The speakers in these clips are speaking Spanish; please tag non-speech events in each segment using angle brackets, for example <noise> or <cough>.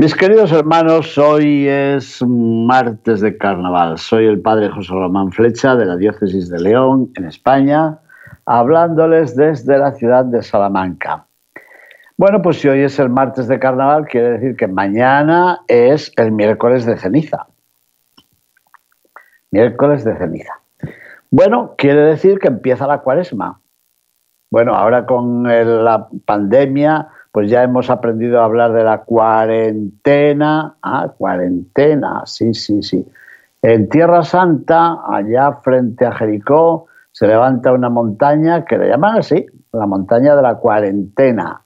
Mis queridos hermanos, hoy es martes de carnaval. Soy el padre José Román Flecha de la diócesis de León, en España hablándoles desde la ciudad de Salamanca. Bueno, pues si hoy es el martes de carnaval, quiere decir que mañana es el miércoles de ceniza. Miércoles de ceniza. Bueno, quiere decir que empieza la cuaresma. Bueno, ahora con la pandemia, pues ya hemos aprendido a hablar de la cuarentena. Ah, cuarentena, sí, sí, sí. En Tierra Santa, allá frente a Jericó, se levanta una montaña que le llaman así, la montaña de la cuarentena.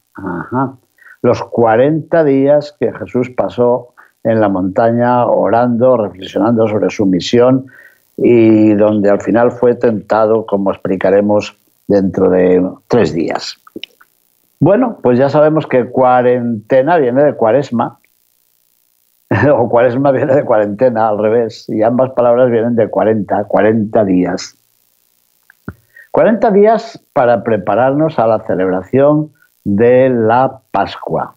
Los 40 días que Jesús pasó en la montaña orando, reflexionando sobre su misión y donde al final fue tentado, como explicaremos dentro de tres días. Bueno, pues ya sabemos que cuarentena viene de cuaresma, <laughs> o cuaresma viene de cuarentena, al revés, y ambas palabras vienen de 40, 40 días. 40 días para prepararnos a la celebración de la Pascua,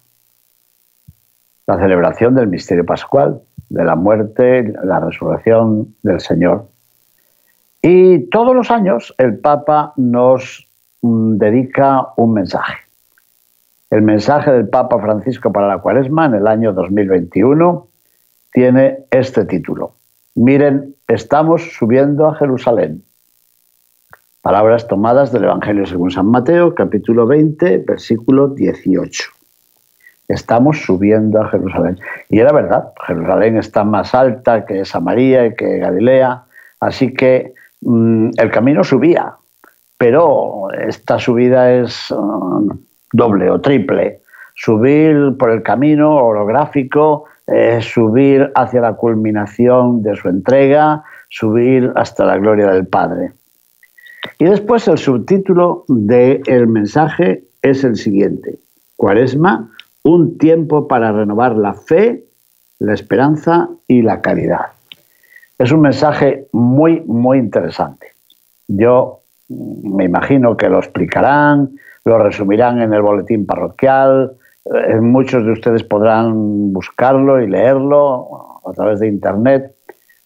la celebración del misterio pascual, de la muerte, la resurrección del Señor. Y todos los años el Papa nos mm, dedica un mensaje. El mensaje del Papa Francisco para la Cuaresma en el año 2021 tiene este título. Miren, estamos subiendo a Jerusalén. Palabras tomadas del Evangelio según San Mateo, capítulo 20, versículo 18. Estamos subiendo a Jerusalén. Y era verdad, Jerusalén está más alta que Samaria y que Galilea, así que mm, el camino subía, pero esta subida es mm, doble o triple. Subir por el camino orográfico, subir hacia la culminación de su entrega, subir hasta la gloria del Padre. Y después el subtítulo del mensaje es el siguiente. Cuaresma, un tiempo para renovar la fe, la esperanza y la caridad. Es un mensaje muy, muy interesante. Yo me imagino que lo explicarán, lo resumirán en el boletín parroquial, eh, muchos de ustedes podrán buscarlo y leerlo a través de Internet.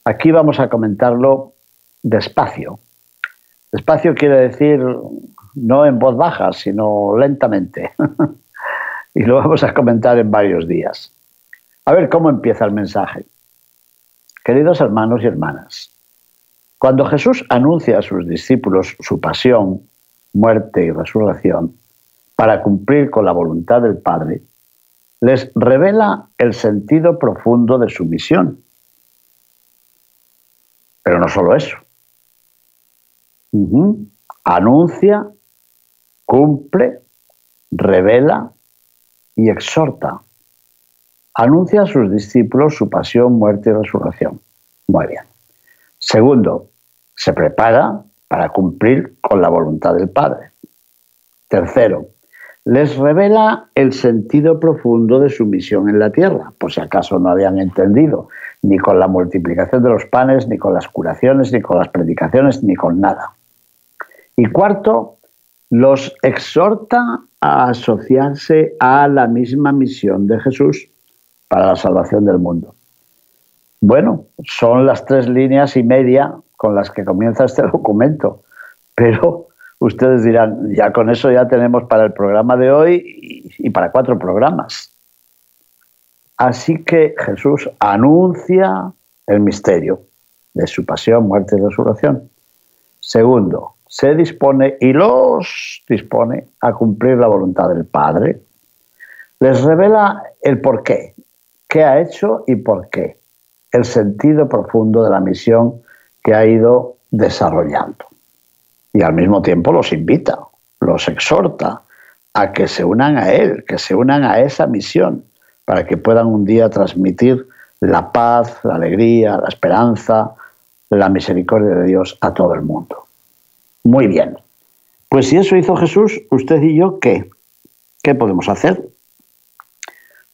Aquí vamos a comentarlo despacio, Despacio quiere decir no en voz baja, sino lentamente. <laughs> y lo vamos a comentar en varios días. A ver cómo empieza el mensaje. Queridos hermanos y hermanas, cuando Jesús anuncia a sus discípulos su pasión, muerte y resurrección para cumplir con la voluntad del Padre, les revela el sentido profundo de su misión. Pero no solo eso. Anuncia, cumple, revela y exhorta. Anuncia a sus discípulos su pasión, muerte y resurrección. Muy bien. Segundo, se prepara para cumplir con la voluntad del Padre. Tercero, les revela el sentido profundo de su misión en la tierra, por si acaso no habían entendido, ni con la multiplicación de los panes, ni con las curaciones, ni con las predicaciones, ni con nada. Y cuarto, los exhorta a asociarse a la misma misión de Jesús para la salvación del mundo. Bueno, son las tres líneas y media con las que comienza este <laughs> documento, pero ustedes dirán, ya con eso ya tenemos para el programa de hoy y para cuatro programas. Así que Jesús anuncia el misterio de su pasión, muerte y resurrección. Segundo, se dispone y los dispone a cumplir la voluntad del Padre. Les revela el por qué, qué ha hecho y por qué, el sentido profundo de la misión que ha ido desarrollando. Y al mismo tiempo los invita, los exhorta a que se unan a Él, que se unan a esa misión, para que puedan un día transmitir la paz, la alegría, la esperanza, la misericordia de Dios a todo el mundo. Muy bien. Pues si eso hizo Jesús, usted y yo, ¿qué? ¿Qué podemos hacer?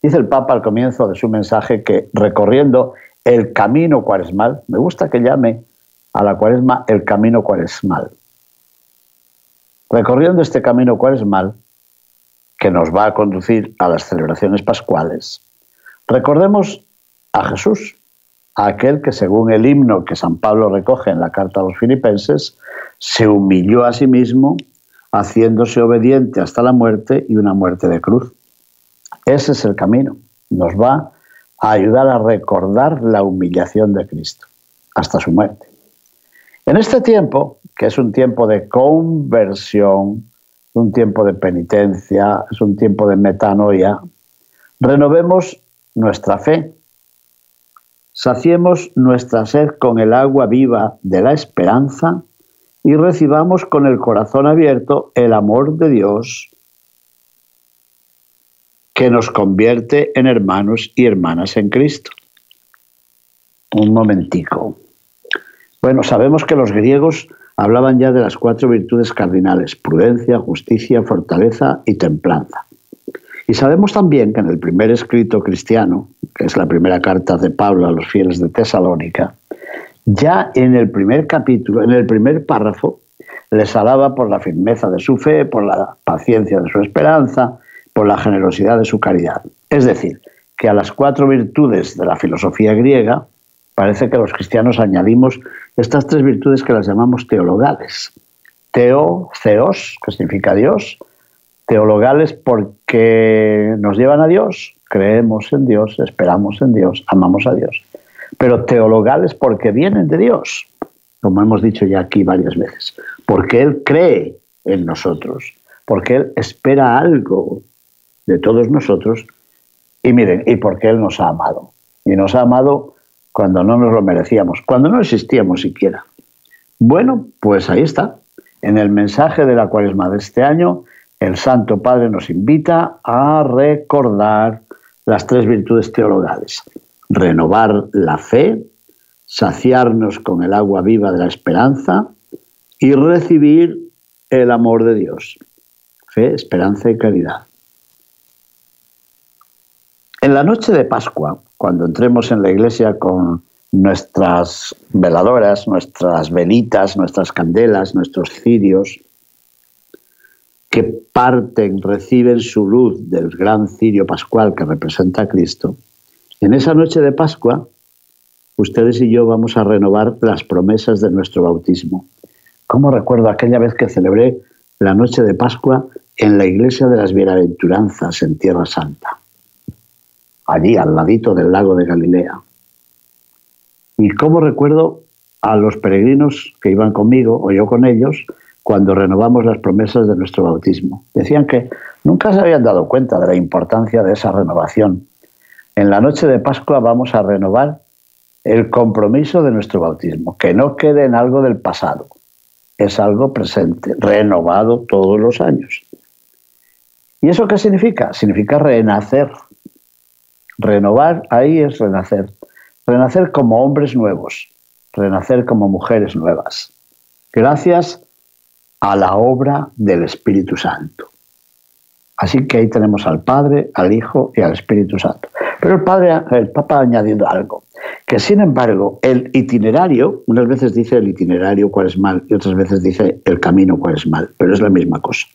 Dice el Papa al comienzo de su mensaje que recorriendo el camino cuaresmal, me gusta que llame a la cuaresma el camino cuaresmal. Recorriendo este camino cuaresmal, que nos va a conducir a las celebraciones pascuales, recordemos a Jesús, a aquel que según el himno que San Pablo recoge en la carta a los filipenses, se humilló a sí mismo, haciéndose obediente hasta la muerte y una muerte de cruz. Ese es el camino. Nos va a ayudar a recordar la humillación de Cristo hasta su muerte. En este tiempo, que es un tiempo de conversión, un tiempo de penitencia, es un tiempo de metanoia, renovemos nuestra fe, saciemos nuestra sed con el agua viva de la esperanza y recibamos con el corazón abierto el amor de Dios que nos convierte en hermanos y hermanas en Cristo. Un momentico. Bueno, sabemos que los griegos hablaban ya de las cuatro virtudes cardinales, prudencia, justicia, fortaleza y templanza. Y sabemos también que en el primer escrito cristiano, que es la primera carta de Pablo a los fieles de Tesalónica, ya en el primer capítulo, en el primer párrafo, les alaba por la firmeza de su fe, por la paciencia de su esperanza, por la generosidad de su caridad. Es decir, que a las cuatro virtudes de la filosofía griega parece que los cristianos añadimos estas tres virtudes que las llamamos teologales. Teo, theos, que significa Dios, teologales porque nos llevan a Dios, creemos en Dios, esperamos en Dios, amamos a Dios pero teologales porque vienen de Dios, como hemos dicho ya aquí varias veces, porque Él cree en nosotros, porque Él espera algo de todos nosotros y miren, y porque Él nos ha amado. Y nos ha amado cuando no nos lo merecíamos, cuando no existíamos siquiera. Bueno, pues ahí está. En el mensaje de la cuaresma de este año, el Santo Padre nos invita a recordar las tres virtudes teologales renovar la fe, saciarnos con el agua viva de la esperanza y recibir el amor de Dios. Fe, esperanza y caridad. En la noche de Pascua, cuando entremos en la iglesia con nuestras veladoras, nuestras velitas, nuestras candelas, nuestros cirios, que parten, reciben su luz del gran cirio pascual que representa a Cristo, en esa noche de Pascua, ustedes y yo vamos a renovar las promesas de nuestro bautismo. ¿Cómo recuerdo aquella vez que celebré la noche de Pascua en la iglesia de las Bienaventuranzas en Tierra Santa? Allí, al ladito del lago de Galilea. Y cómo recuerdo a los peregrinos que iban conmigo o yo con ellos cuando renovamos las promesas de nuestro bautismo. Decían que nunca se habían dado cuenta de la importancia de esa renovación en la noche de Pascua vamos a renovar el compromiso de nuestro bautismo, que no quede en algo del pasado, es algo presente, renovado todos los años. ¿Y eso qué significa? Significa renacer. Renovar ahí es renacer. Renacer como hombres nuevos, renacer como mujeres nuevas. Gracias a la obra del Espíritu Santo. Así que ahí tenemos al Padre, al Hijo y al Espíritu Santo. Pero el padre, el Papa añadiendo algo, que sin embargo el itinerario, unas veces dice el itinerario cuál es mal y otras veces dice el camino cuál es mal, pero es la misma cosa.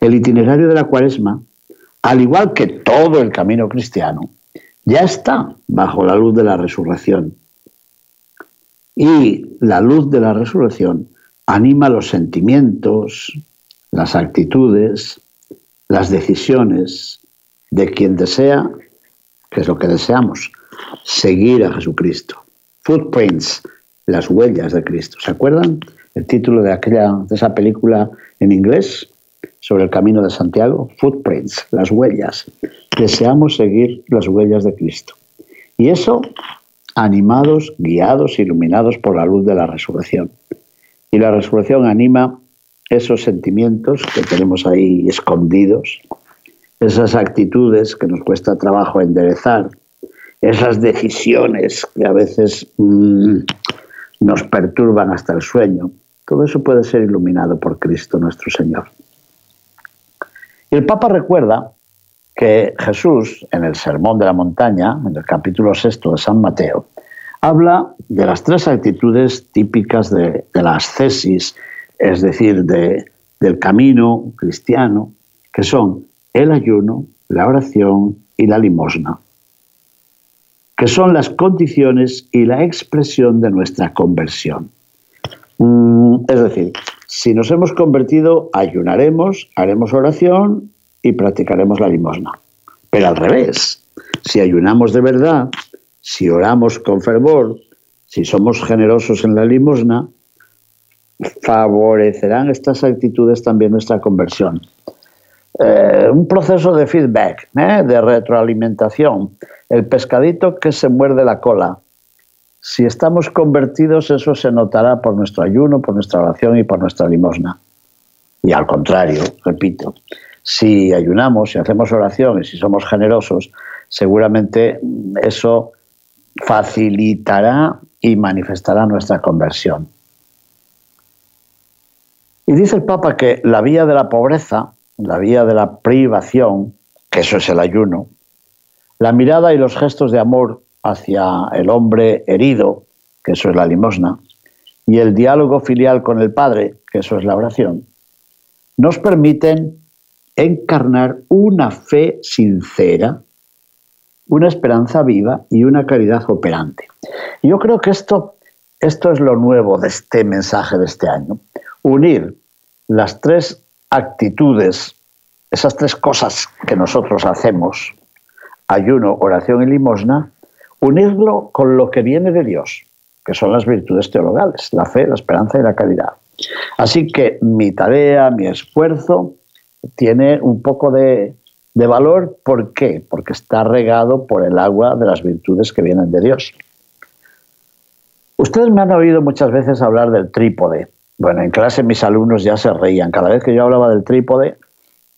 El itinerario de la cuaresma, al igual que todo el camino cristiano, ya está bajo la luz de la resurrección. Y la luz de la resurrección anima los sentimientos, las actitudes, las decisiones de quien desea que es lo que deseamos, seguir a Jesucristo. Footprints, las huellas de Cristo. ¿Se acuerdan el título de, aquella, de esa película en inglés sobre el camino de Santiago? Footprints, las huellas. Deseamos seguir las huellas de Cristo. Y eso animados, guiados, iluminados por la luz de la resurrección. Y la resurrección anima esos sentimientos que tenemos ahí escondidos, esas actitudes que nos cuesta trabajo enderezar, esas decisiones que a veces mm, nos perturban hasta el sueño, todo eso puede ser iluminado por Cristo nuestro Señor. Y el Papa recuerda que Jesús, en el Sermón de la Montaña, en el capítulo sexto de San Mateo, habla de las tres actitudes típicas de, la ascesis, es decir, del camino cristiano, que son el ayuno, la oración y la limosna, que son las condiciones y la expresión de nuestra conversión. Mm, es decir, si nos hemos convertido, ayunaremos, haremos oración y practicaremos la limosna. Pero al revés, si ayunamos de verdad, si oramos con fervor, si somos generosos en la limosna, favorecerán estas actitudes también nuestra conversión. Eh, un proceso de feedback, ¿eh? de retroalimentación. El pescadito que se muerde la cola. Si estamos convertidos, eso se notará por nuestro ayuno, por nuestra oración y por nuestra limosna. Y al contrario, repito, si ayunamos, si hacemos oración y si somos generosos, seguramente eso facilitará y manifestará nuestra conversión. Y dice el Papa que la vía de la pobreza, la vía de la privación, que eso es el ayuno, la mirada y los gestos de amor hacia el hombre herido, que eso es la limosna, y el diálogo filial con el Padre, que eso es la oración, nos permiten encarnar una fe sincera, una esperanza viva y una caridad operante. Yo creo que esto, esto es lo nuevo de este mensaje de este año. Unir las tres actitudes, esas tres cosas que nosotros hacemos, ayuno, oración y limosna, unirlo con lo que viene de Dios, que son las virtudes teologales, la fe, la esperanza y la caridad. Así que mi tarea, mi esfuerzo, tiene un poco de, valor. ¿Por qué? Porque está regado por el agua de las virtudes que vienen de Dios. Ustedes me han oído muchas veces hablar del trípode. Bueno, en clase mis alumnos ya se reían cada vez que yo hablaba del trípode.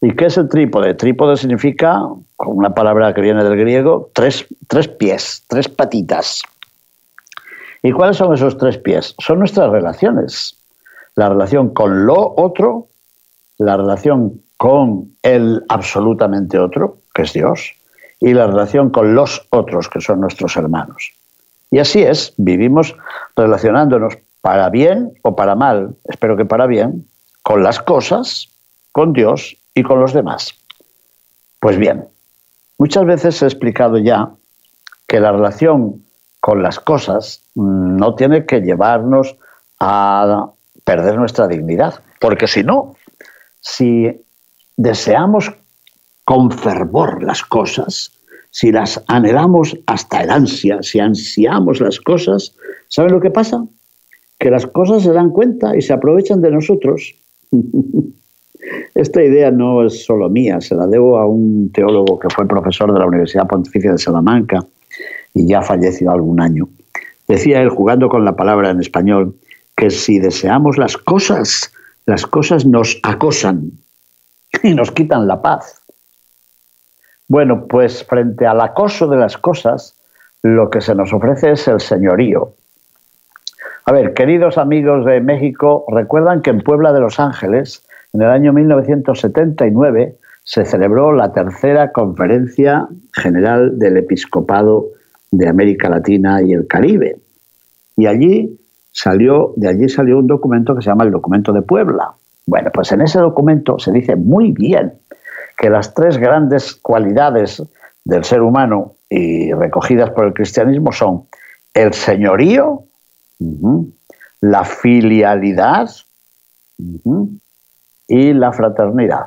¿Y qué es el trípode? Trípode significa, con una palabra que viene del griego, tres, tres pies, tres patitas. ¿Y cuáles son esos tres pies? Son nuestras relaciones. La relación con lo otro, la relación con el absolutamente otro, que es Dios, y la relación con los otros, que son nuestros hermanos. Y así es, vivimos relacionándonos para bien o para mal, espero que para bien, con las cosas, con Dios y con los demás. Pues bien, muchas veces he explicado ya que la relación con las cosas no tiene que llevarnos a perder nuestra dignidad, porque si no, si deseamos con fervor las cosas, si las anhelamos hasta el ansia, si ansiamos las cosas, ¿saben lo que pasa? Que las cosas se dan cuenta y se aprovechan de nosotros. <laughs> Esta idea no es solo mía, se la debo a un teólogo que fue profesor de la Universidad Pontificia de Salamanca y ya falleció algún año. Decía él, jugando con la palabra en español, que si deseamos las cosas, las cosas nos acosan y nos quitan la paz. Bueno, pues frente al acoso de las cosas, lo que se nos ofrece es el señorío. A ver, queridos amigos de México, recuerdan que en Puebla de Los Ángeles, en el año 1979, se celebró la tercera conferencia general del episcopado de América Latina y el Caribe. Y allí salió, de allí salió un documento que se llama el documento de Puebla. Bueno, pues en ese documento se dice muy bien que las tres grandes cualidades del ser humano y recogidas por el cristianismo son el señorío, la filialidad y la fraternidad.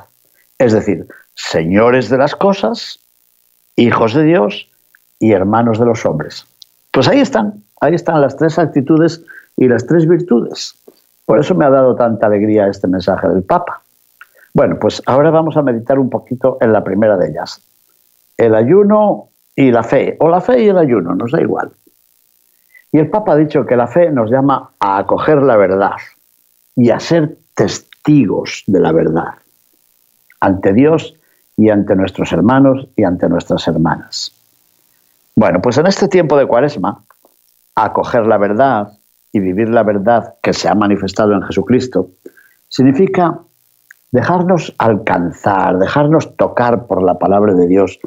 Es decir, señores de las cosas, hijos de Dios y hermanos de los hombres. Pues ahí están, ahí están las tres actitudes y las tres virtudes. Por eso me ha dado tanta alegría este mensaje del Papa. Bueno, pues ahora vamos a meditar un poquito en la primera de ellas. El ayuno y la fe, o la fe y el ayuno, nos da igual. Y el Papa ha dicho que la fe nos llama a acoger la verdad y a ser testigos testigos de la verdad ante Dios y ante nuestros hermanos y ante nuestras hermanas. Bueno, pues en este tiempo de cuaresma, acoger la verdad y vivir la verdad que se ha manifestado en Jesucristo, significa dejarnos alcanzar, dejarnos tocar por la palabra de Dios,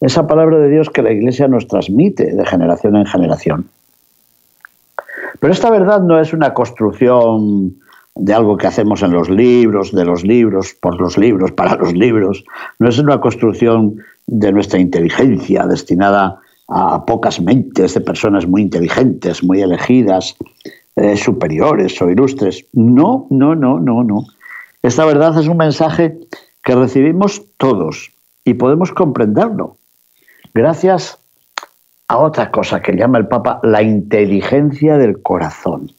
esa palabra de Dios que la Iglesia nos transmite de generación en generación. Pero esta verdad no es una construcción de algo que hacemos en los libros, de los libros, por los libros, para los libros. No es una construcción de nuestra inteligencia destinada a pocas mentes de personas muy inteligentes, muy elegidas, eh, superiores o ilustres. No, no, no, no, no. Esta verdad es un mensaje que recibimos todos y podemos comprenderlo gracias a otra cosa que llama el Papa la inteligencia del corazón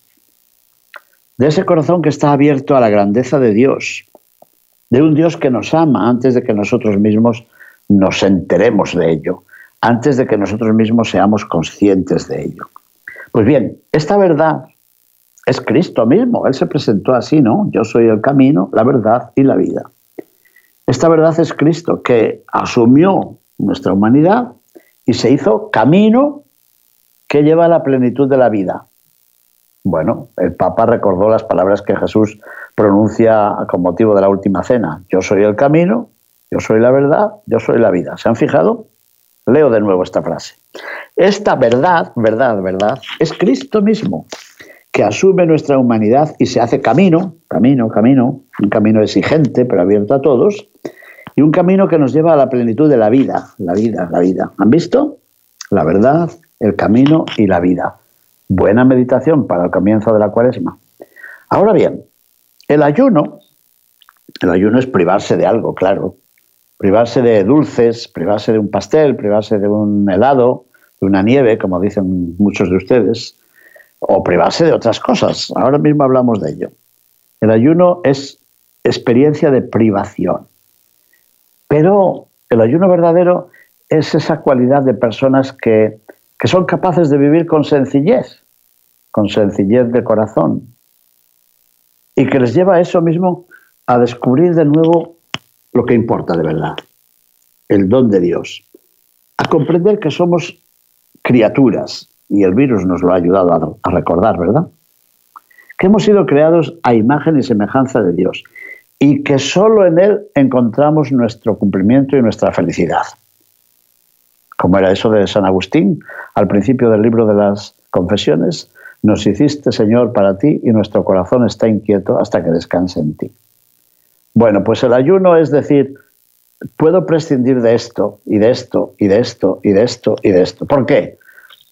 de ese corazón que está abierto a la grandeza de Dios, de un Dios que nos ama antes de que nosotros mismos nos enteremos de ello, antes de que nosotros mismos seamos conscientes de ello. Pues bien, esta verdad es Cristo mismo, Él se presentó así, ¿no? Yo soy el camino, la verdad y la vida. Esta verdad es Cristo que asumió nuestra humanidad y se hizo camino que lleva a la plenitud de la vida. Bueno, el Papa recordó las palabras que Jesús pronuncia con motivo de la última cena. Yo soy el camino, yo soy la verdad, yo soy la vida. ¿Se han fijado? Leo de nuevo esta frase. Esta verdad, verdad, verdad, es Cristo mismo, que asume nuestra humanidad y se hace camino, camino, camino, un camino exigente, pero abierto a todos, y un camino que nos lleva a la plenitud de la vida, la vida, la vida. ¿Han visto? La verdad, el camino y la vida. Buena meditación para el comienzo de la cuaresma. Ahora bien, el ayuno, el ayuno es privarse de algo, claro. Privarse de dulces, privarse de un pastel, privarse de un helado, de una nieve, como dicen muchos de ustedes, o privarse de otras cosas. Ahora mismo hablamos de ello. El ayuno es experiencia de privación. Pero el ayuno verdadero es esa cualidad de personas que que son capaces de vivir con sencillez, con sencillez de corazón, y que les lleva a eso mismo a descubrir de nuevo lo que importa de verdad, el don de Dios, a comprender que somos criaturas, y el virus nos lo ha ayudado a, recordar, ¿verdad? Que hemos sido creados a imagen y semejanza de Dios, y que solo en Él encontramos nuestro cumplimiento y nuestra felicidad como era eso de San Agustín, al principio del libro de las confesiones, nos hiciste, Señor, para ti y nuestro corazón está inquieto hasta que descanse en ti. Bueno, pues el ayuno es decir, puedo prescindir de esto y de esto y de esto y de esto y de esto. ¿Por qué?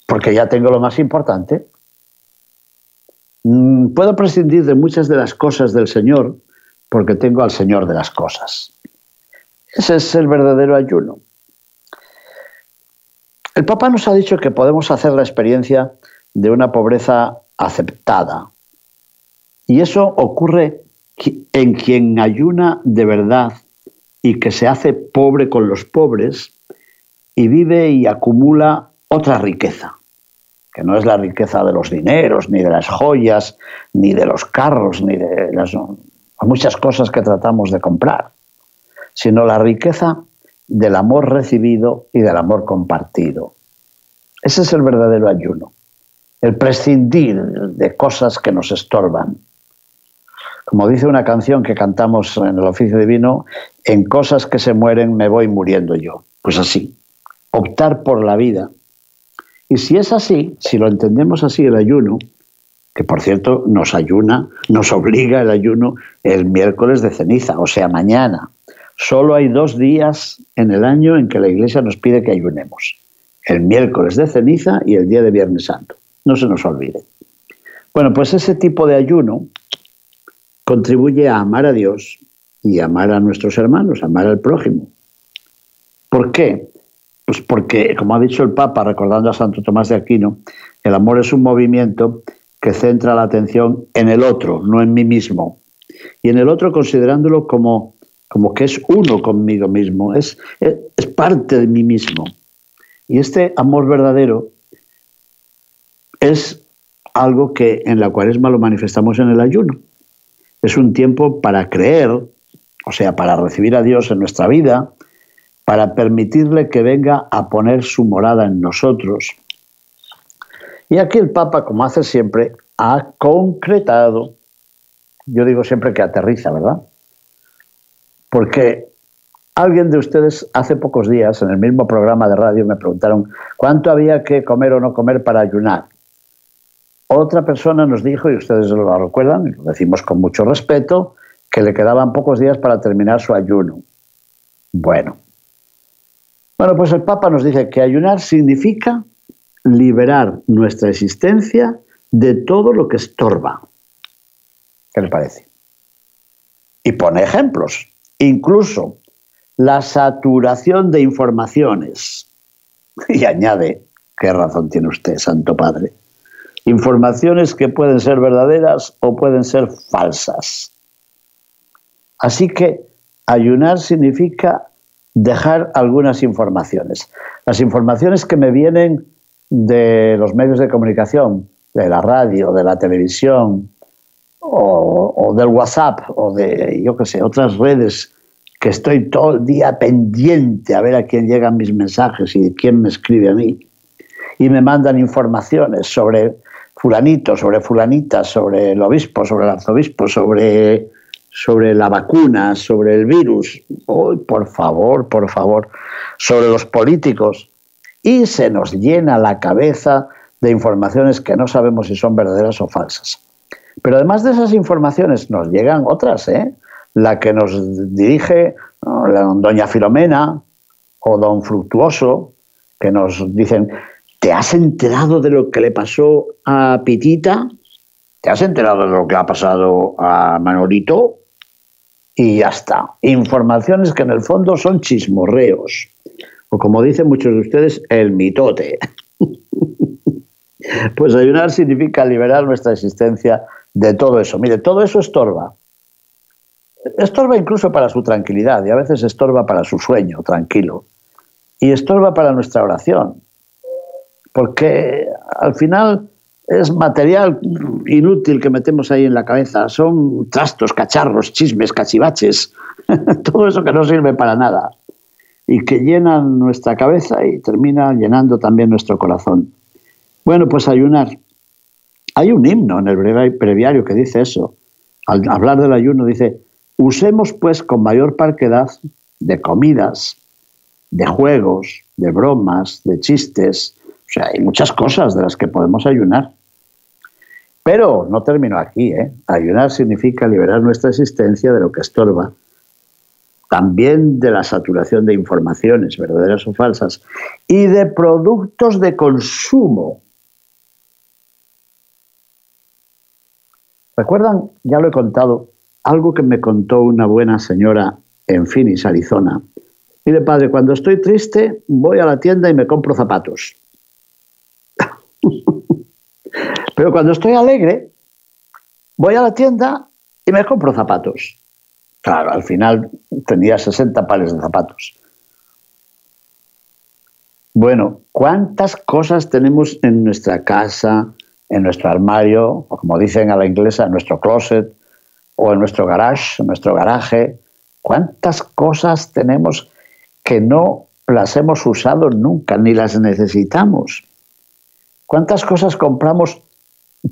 Porque ya tengo lo más importante. Mm, puedo prescindir de muchas de las cosas del Señor porque tengo al Señor de las cosas. Ese es el verdadero ayuno. El Papa nos ha dicho que podemos hacer la experiencia de una pobreza aceptada. Y eso ocurre en quien ayuna de verdad y que se hace pobre con los pobres y vive y acumula otra riqueza, que no es la riqueza de los dineros, ni de las joyas, ni de los carros, ni de las muchas cosas que tratamos de comprar, sino la riqueza del amor recibido y del amor compartido. Ese es el verdadero ayuno, el prescindir de cosas que nos estorban. Como dice una canción que cantamos en el oficio divino, en cosas que se mueren me voy muriendo yo. Pues así, optar por la vida. Y si es así, si lo entendemos así el ayuno, que por cierto nos ayuna, nos obliga el ayuno el miércoles de ceniza, o sea, mañana. Solo hay dos días en el año en que la Iglesia nos pide que ayunemos. El miércoles de ceniza y el día de Viernes Santo. No se nos olvide. Bueno, pues ese tipo de ayuno contribuye a amar a Dios y amar a nuestros hermanos, amar al prójimo. ¿Por qué? Pues porque, como ha dicho el Papa, recordando a Santo Tomás de Aquino, el amor es un movimiento que centra la atención en el otro, no en mí mismo. Y en el otro considerándolo como como que es uno conmigo mismo, es, es, parte de mí mismo. Y este amor verdadero es algo que en la cuaresma lo manifestamos en el ayuno. Es un tiempo para creer, o sea, para recibir a Dios en nuestra vida, para permitirle que venga a poner su morada en nosotros. Y aquí el Papa, como hace siempre, ha concretado, yo digo siempre que aterriza, ¿verdad? Porque alguien de ustedes hace pocos días, en el mismo programa de radio, me preguntaron cuánto había que comer o no comer para ayunar. Otra persona nos dijo, y ustedes lo recuerdan, y lo decimos con mucho respeto, que le quedaban pocos días para terminar su ayuno. Bueno, bueno, pues el Papa nos dice que ayunar significa liberar nuestra existencia de todo lo que estorba. ¿Qué le parece? Y pone ejemplos. Incluso la saturación de informaciones. Y añade, ¿qué razón tiene usted, Santo Padre? Informaciones que pueden ser verdaderas o pueden ser falsas. Así que ayunar significa dejar algunas informaciones. Las informaciones que me vienen de los medios de comunicación, de la radio, de la televisión, o, del WhatsApp, o de, yo qué sé, otras redes que estoy todo el día pendiente a ver a quién llegan mis mensajes y quién me escribe a mí. Y me mandan informaciones sobre fulanito, sobre fulanita, sobre el obispo, sobre el arzobispo, sobre sobre la vacuna, sobre el virus, hoy por favor, por favor, sobre los políticos, y se nos llena la cabeza de informaciones que no sabemos si son verdaderas o falsas. Pero además de esas informaciones nos llegan otras, ¿eh? La que nos dirige doña Filomena o don Fructuoso, que nos dicen, ¿te has enterado de lo que le pasó a Pitita? ¿Te has enterado de lo que ha pasado a Manolito? y ya está. Informaciones que en el fondo son chismorreos, o como dicen muchos de ustedes, el mitote. <laughs> pues ayunar significa liberar nuestra existencia de todo eso. Mire, todo eso estorba. Estorba incluso para su tranquilidad y a veces estorba para su sueño tranquilo. Y estorba para nuestra oración. Porque al final es material inútil que metemos ahí en la cabeza. Son trastos, cacharros, chismes, cachivaches, <laughs> todo eso que no sirve para nada y que llenan nuestra cabeza y termina llenando también nuestro corazón. Bueno, pues ayunar. Hay un himno en el breviario que dice eso. Al hablar del ayuno dice, usemos pues con mayor parquedad de comidas, de juegos, de bromas, de chistes, o sea, hay muchas cosas de las que podemos ayunar. Pero no termino aquí. ¿eh? Ayunar significa liberar nuestra existencia de lo que estorba, también de la saturación de informaciones, verdaderas o falsas, y de productos de consumo. ¿Recuerdan? Ya lo he contado, algo que me contó una buena señora en Phoenix, Arizona. Mire, padre, cuando estoy triste voy a la tienda y me compro zapatos. <laughs> Pero cuando estoy alegre, voy a la tienda y me compro zapatos. Claro, al final tenía 60 pares de zapatos. Bueno, ¿cuántas cosas tenemos en nuestra casa, en nuestro armario, o como dicen a la inglesa, en nuestro closet, o en nuestro garage, en nuestro garaje? ¿Cuántas cosas tenemos que no las hemos usado nunca, ni las necesitamos? ¿Cuántas cosas compramos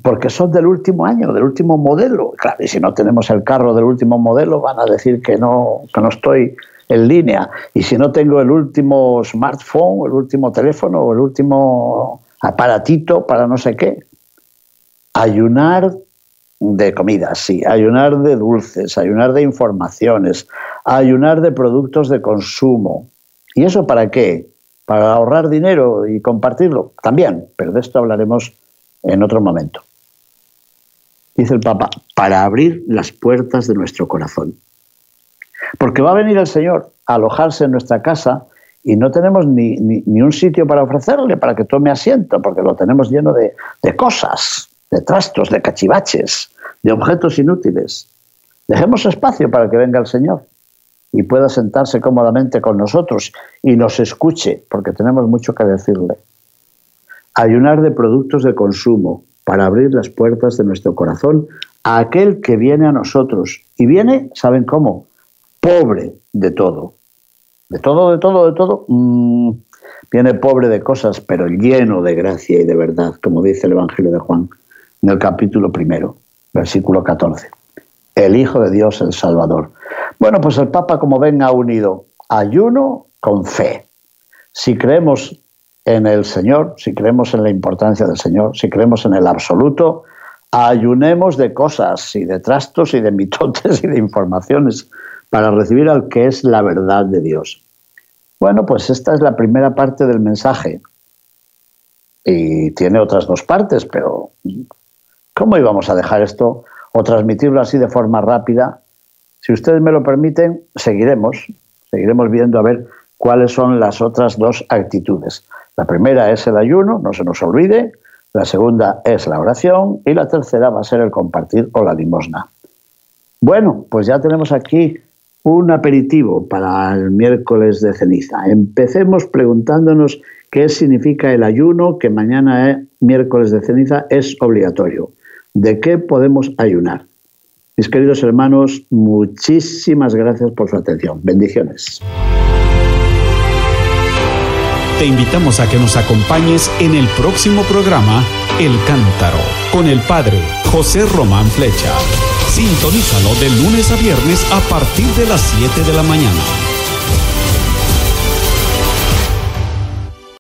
porque son del último año, del último modelo? Claro, y si no tenemos el carro del último modelo, van a decir que no, que no estoy en línea. Y si no tengo el último smartphone, el último teléfono, o el último aparatito para no sé qué. Ayunar de comidas, sí, ayunar de dulces, ayunar de informaciones, ayunar de productos de consumo. ¿Y eso para qué? para ahorrar dinero y compartirlo, también, pero de esto hablaremos en otro momento. Dice el Papa, para abrir las puertas de nuestro corazón. Porque va a venir el Señor a alojarse en nuestra casa y no tenemos ni, un sitio para ofrecerle, para que tome asiento, porque lo tenemos lleno de, de cosas, de trastos, de cachivaches, de objetos inútiles. Dejemos espacio para que venga el Señor y pueda sentarse cómodamente con nosotros y nos escuche, porque tenemos mucho que decirle. Ayunar de productos de consumo para abrir las puertas de nuestro corazón a aquel que viene a nosotros. Y viene, ¿saben cómo? Pobre de todo. De todo, de todo, de todo. Mm, viene pobre de cosas, pero lleno de gracia y de verdad, como dice el Evangelio de Juan en el capítulo primero, versículo 14. El Hijo de Dios, el Salvador. Bueno, pues el Papa, como ven, ha unido ayuno con fe. Si creemos en el Señor, si creemos en la importancia del Señor, si creemos en el absoluto, ayunemos de cosas y de trastos y de mitotes y de informaciones para recibir al que es la verdad de Dios. Bueno, pues esta es la primera parte del mensaje. Y tiene otras dos partes, pero ¿cómo íbamos a dejar esto o transmitirlo así de forma rápida? Si ustedes me lo permiten, seguiremos, seguiremos viendo a ver cuáles son las otras dos actitudes. La primera es el ayuno, no se nos olvide, la segunda es la oración y la tercera va a ser el compartir o la limosna. Bueno, pues ya tenemos aquí un aperitivo para el miércoles de ceniza. Empecemos preguntándonos qué significa el ayuno, que mañana es miércoles de ceniza es obligatorio. ¿De qué podemos ayunar? Mis queridos hermanos, muchísimas gracias por su atención. Bendiciones te invitamos a que nos acompañes en el próximo programa El Cántaro con el padre José Román Flecha. Sintonízalo de lunes a viernes a partir de las 7 de la mañana.